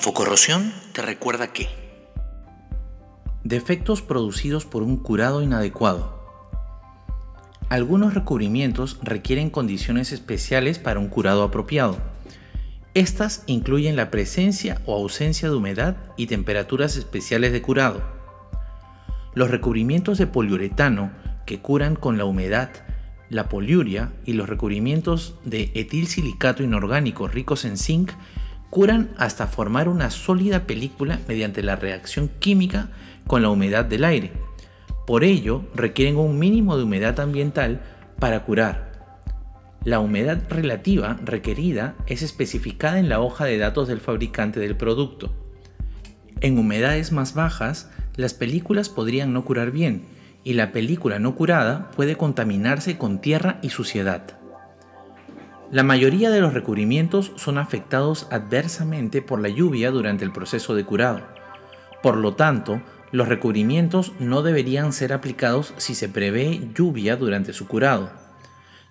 Infocorrosión te recuerda que Defectos producidos por un curado inadecuado. Algunos recubrimientos requieren condiciones especiales para un curado apropiado. Estas incluyen la presencia o ausencia de humedad y temperaturas especiales de curado. Los recubrimientos de poliuretano que curan con la humedad, la poliuria y los recubrimientos de etilsilicato inorgánico ricos en zinc curan hasta formar una sólida película mediante la reacción química con la humedad del aire. Por ello, requieren un mínimo de humedad ambiental para curar. La humedad relativa requerida es especificada en la hoja de datos del fabricante del producto. En humedades más bajas, las películas podrían no curar bien y la película no curada puede contaminarse con tierra y suciedad. La mayoría de los recubrimientos son afectados adversamente por la lluvia durante el proceso de curado. Por lo tanto, los recubrimientos no deberían ser aplicados si se prevé lluvia durante su curado.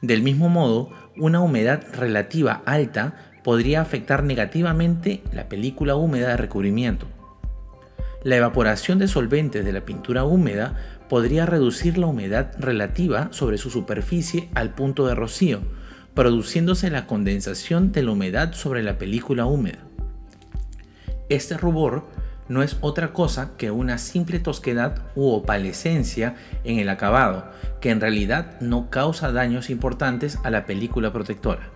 Del mismo modo, una humedad relativa alta podría afectar negativamente la película húmeda de recubrimiento. La evaporación de solventes de la pintura húmeda podría reducir la humedad relativa sobre su superficie al punto de rocío, produciéndose la condensación de la humedad sobre la película húmeda. Este rubor no es otra cosa que una simple tosquedad u opalescencia en el acabado, que en realidad no causa daños importantes a la película protectora.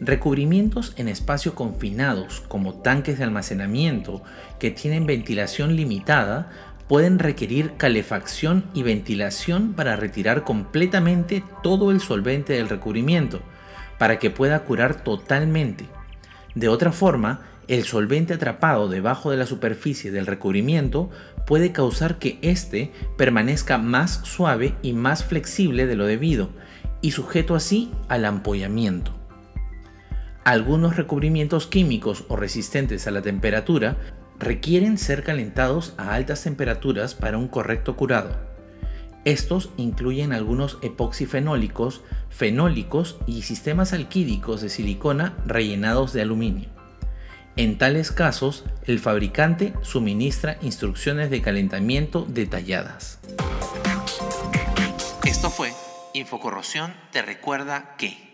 Recubrimientos en espacios confinados, como tanques de almacenamiento que tienen ventilación limitada, pueden requerir calefacción y ventilación para retirar completamente todo el solvente del recubrimiento, para que pueda curar totalmente. De otra forma, el solvente atrapado debajo de la superficie del recubrimiento puede causar que éste permanezca más suave y más flexible de lo debido, y sujeto así al ampollamiento. Algunos recubrimientos químicos o resistentes a la temperatura requieren ser calentados a altas temperaturas para un correcto curado. Estos incluyen algunos epoxifenólicos, fenólicos y sistemas alquídicos de silicona rellenados de aluminio. En tales casos, el fabricante suministra instrucciones de calentamiento detalladas. Esto fue Infocorrosión te recuerda que...